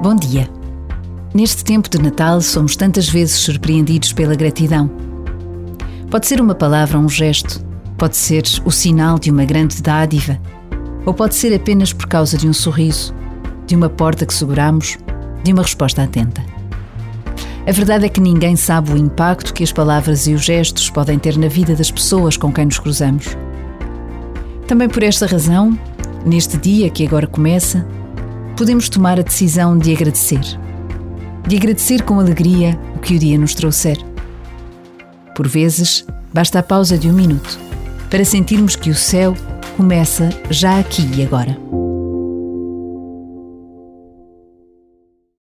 Bom dia. Neste tempo de Natal somos tantas vezes surpreendidos pela gratidão. Pode ser uma palavra ou um gesto, pode ser o sinal de uma grande dádiva, ou pode ser apenas por causa de um sorriso, de uma porta que seguramos, de uma resposta atenta. A verdade é que ninguém sabe o impacto que as palavras e os gestos podem ter na vida das pessoas com quem nos cruzamos. Também por esta razão, neste dia que agora começa, podemos tomar a decisão de agradecer. De agradecer com alegria o que o dia nos trouxer. Por vezes, basta a pausa de um minuto para sentirmos que o céu começa já aqui e agora.